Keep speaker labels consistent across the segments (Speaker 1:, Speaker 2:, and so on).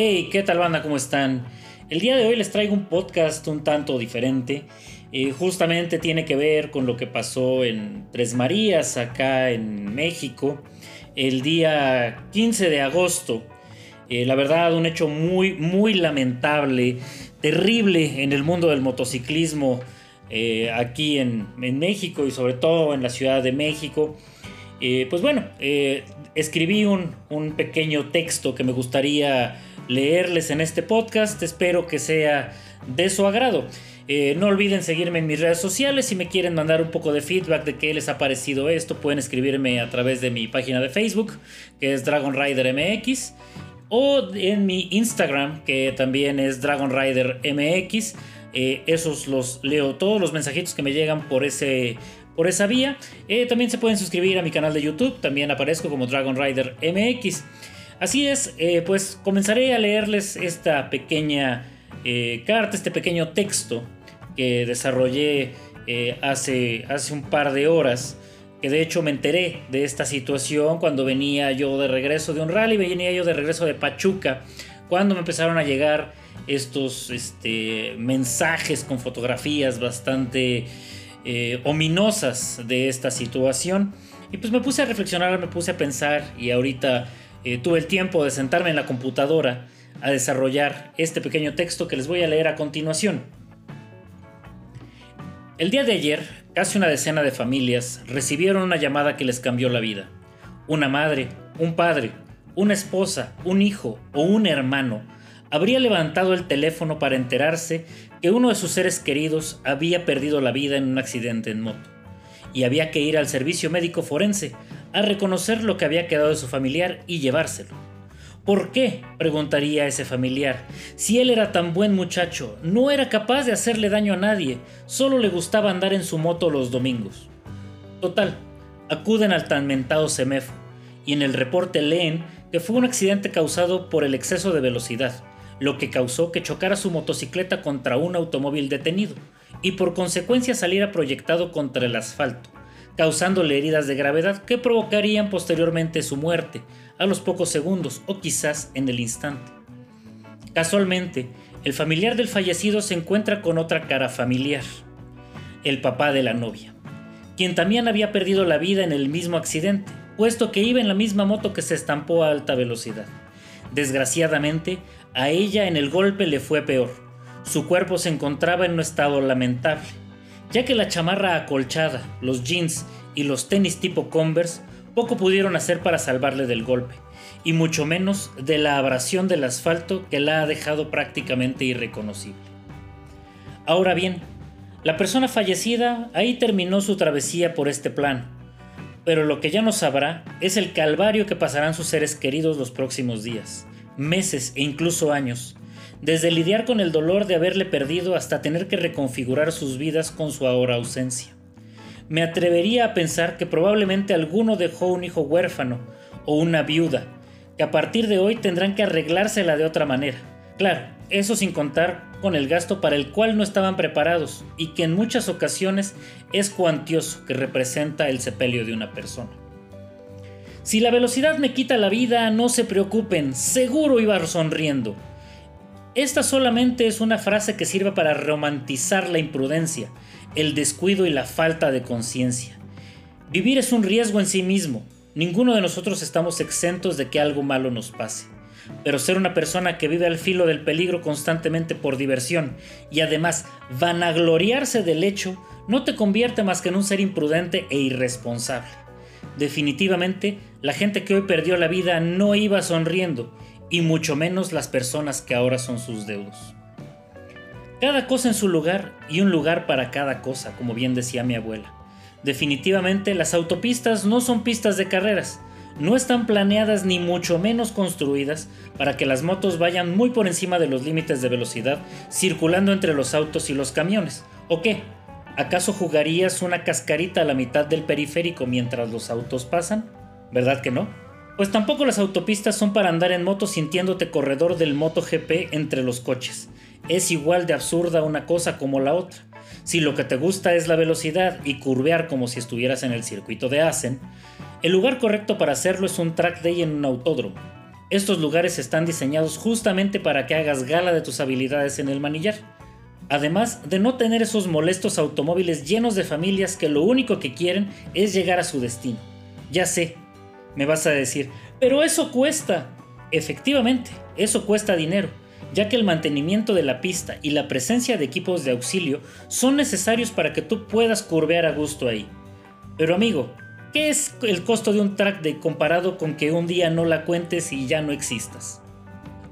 Speaker 1: Hey, ¿qué tal banda? ¿Cómo están? El día de hoy les traigo un podcast un tanto diferente. Eh, justamente tiene que ver con lo que pasó en Tres Marías, acá en México, el día 15 de agosto. Eh, la verdad, un hecho muy, muy lamentable, terrible en el mundo del motociclismo eh, aquí en, México y sobre todo en la Ciudad de México. pues bueno, escribí un, un pequeño texto que me gustaría leerles en este podcast. Espero que sea de su agrado. Eh, no olviden seguirme en mis redes sociales. Si me quieren mandar un poco de feedback de qué les ha parecido esto, pueden escribirme a través de mi página de Facebook, que es Dragon Rider MX, o en mi Instagram, que también es Dragon Rider. Eh, esos los leo todos los mensajitos que me llegan por ese por esa vía. Eh, también se pueden suscribir a mi canal de YouTube, también aparezco como Dragon Rider MX. Así es, eh, pues comenzaré a leerles esta pequeña eh, carta, este pequeño texto que desarrollé eh, hace, hace un par de horas. Que de hecho me enteré de esta situación cuando venía yo de regreso de un rally, venía yo de regreso de Pachuca, cuando me empezaron a llegar estos este, mensajes con fotografías bastante ominosas de esta situación. Y pues me puse a reflexionar, me puse a pensar y ahorita eh, tuve el tiempo de sentarme en la computadora a desarrollar este pequeño texto que les voy a leer a continuación. El día de ayer, casi una decena de familias recibieron una llamada que les cambió la vida. Una madre, un padre, una esposa, un hijo o un hermano habría levantado el teléfono para enterarse que uno de sus seres queridos había perdido la vida en un accidente en moto y había que ir al servicio médico forense a reconocer lo que había quedado de su familiar y llevárselo. ¿Por qué? preguntaría ese familiar. Si él era tan buen muchacho, no era capaz de hacerle daño a nadie, solo le gustaba andar en su moto los domingos. Total, acuden al tan mentado Semefo, y en el reporte leen que fue un accidente causado por el exceso de velocidad, lo que causó que chocara su motocicleta contra un automóvil detenido, y por consecuencia saliera proyectado contra el asfalto, causándole heridas de gravedad que provocarían posteriormente su muerte a los pocos segundos o quizás en el instante. Casualmente, el familiar del fallecido se encuentra con otra cara familiar, el papá de la novia, quien también había perdido la vida en el mismo accidente, puesto que iba en la misma moto que se estampó a alta velocidad. Desgraciadamente, a ella en el golpe le fue peor. Su cuerpo se encontraba en un estado lamentable ya que la chamarra acolchada, los jeans y los tenis tipo Converse poco pudieron hacer para salvarle del golpe, y mucho menos de la abrasión del asfalto que la ha dejado prácticamente irreconocible. Ahora bien, la persona fallecida ahí terminó su travesía por este plan, pero lo que ya no sabrá es el calvario que pasarán sus seres queridos los próximos días, meses e incluso años, desde lidiar con el dolor de haberle perdido hasta tener que reconfigurar sus vidas con su ahora ausencia. Me atrevería a pensar que probablemente alguno dejó un hijo huérfano o una viuda, que a partir de hoy tendrán que arreglársela de otra manera. Claro, eso sin contar con el gasto para el cual no estaban preparados y que en muchas ocasiones es cuantioso que representa el sepelio de una persona. Si la velocidad me quita la vida, no se preocupen, seguro iba sonriendo. Esta solamente es una frase que sirve para romantizar la imprudencia, el descuido y la falta de conciencia. Vivir es un riesgo en sí mismo. Ninguno de nosotros estamos exentos de que algo malo nos pase. Pero ser una persona que vive al filo del peligro constantemente por diversión y además vanagloriarse del hecho no te convierte más que en un ser imprudente e irresponsable. Definitivamente, la gente que hoy perdió la vida no iba sonriendo y mucho menos las personas que ahora son sus deudos. Cada cosa en su lugar y un lugar para cada cosa, como bien decía mi abuela. Definitivamente las autopistas no son pistas de carreras, no están planeadas ni mucho menos construidas para que las motos vayan muy por encima de los límites de velocidad circulando entre los autos y los camiones. ¿O qué? ¿Acaso jugarías una cascarita a la mitad del periférico mientras los autos pasan? ¿Verdad que no? Pues tampoco las autopistas son para andar en moto sintiéndote corredor del MotoGP entre los coches. Es igual de absurda una cosa como la otra. Si lo que te gusta es la velocidad y curvear como si estuvieras en el circuito de Asen, el lugar correcto para hacerlo es un track day en un autódromo. Estos lugares están diseñados justamente para que hagas gala de tus habilidades en el manillar. Además de no tener esos molestos automóviles llenos de familias que lo único que quieren es llegar a su destino. Ya sé, me vas a decir, pero eso cuesta. Efectivamente, eso cuesta dinero, ya que el mantenimiento de la pista y la presencia de equipos de auxilio son necesarios para que tú puedas curvear a gusto ahí. Pero amigo, ¿qué es el costo de un track day comparado con que un día no la cuentes y ya no existas?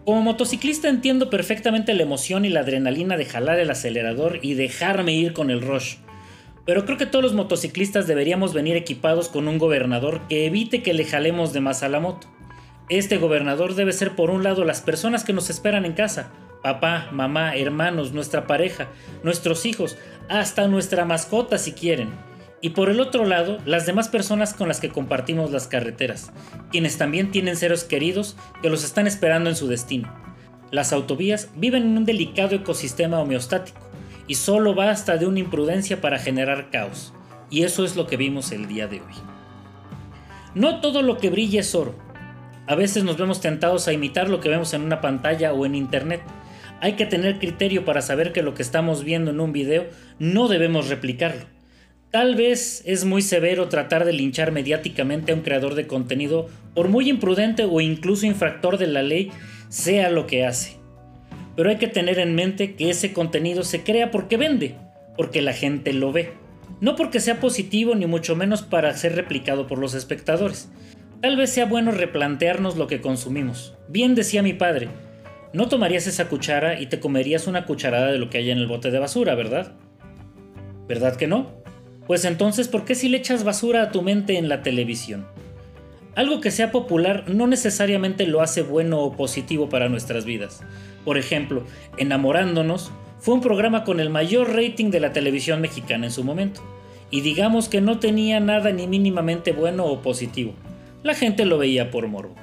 Speaker 1: Como motociclista entiendo perfectamente la emoción y la adrenalina de jalar el acelerador y dejarme ir con el rush. Pero creo que todos los motociclistas deberíamos venir equipados con un gobernador que evite que le jalemos de más a la moto. Este gobernador debe ser por un lado las personas que nos esperan en casa, papá, mamá, hermanos, nuestra pareja, nuestros hijos, hasta nuestra mascota si quieren. Y por el otro lado, las demás personas con las que compartimos las carreteras, quienes también tienen seres queridos que los están esperando en su destino. Las autovías viven en un delicado ecosistema homeostático y solo basta de una imprudencia para generar caos. Y eso es lo que vimos el día de hoy. No todo lo que brilla es oro. A veces nos vemos tentados a imitar lo que vemos en una pantalla o en internet. Hay que tener criterio para saber que lo que estamos viendo en un video no debemos replicarlo. Tal vez es muy severo tratar de linchar mediáticamente a un creador de contenido por muy imprudente o incluso infractor de la ley sea lo que hace. Pero hay que tener en mente que ese contenido se crea porque vende, porque la gente lo ve. No porque sea positivo ni mucho menos para ser replicado por los espectadores. Tal vez sea bueno replantearnos lo que consumimos. Bien decía mi padre, no tomarías esa cuchara y te comerías una cucharada de lo que hay en el bote de basura, ¿verdad? ¿Verdad que no? Pues entonces, ¿por qué si le echas basura a tu mente en la televisión? Algo que sea popular no necesariamente lo hace bueno o positivo para nuestras vidas. Por ejemplo, Enamorándonos fue un programa con el mayor rating de la televisión mexicana en su momento. Y digamos que no tenía nada ni mínimamente bueno o positivo. La gente lo veía por morbo.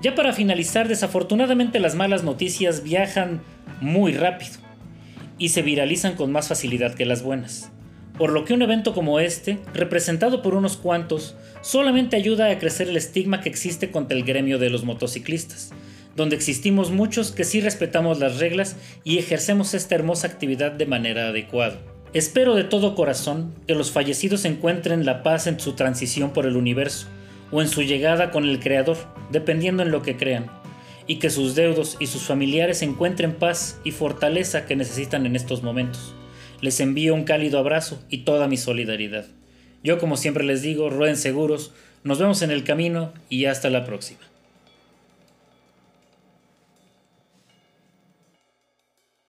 Speaker 1: Ya para finalizar, desafortunadamente las malas noticias viajan muy rápido y se viralizan con más facilidad que las buenas por lo que un evento como este, representado por unos cuantos, solamente ayuda a crecer el estigma que existe contra el gremio de los motociclistas, donde existimos muchos que sí respetamos las reglas y ejercemos esta hermosa actividad de manera adecuada. Espero de todo corazón que los fallecidos encuentren la paz en su transición por el universo o en su llegada con el Creador, dependiendo en lo que crean, y que sus deudos y sus familiares encuentren paz y fortaleza que necesitan en estos momentos. Les envío un cálido abrazo y toda mi solidaridad. Yo como siempre les digo, rueden seguros, nos vemos en el camino y hasta la próxima.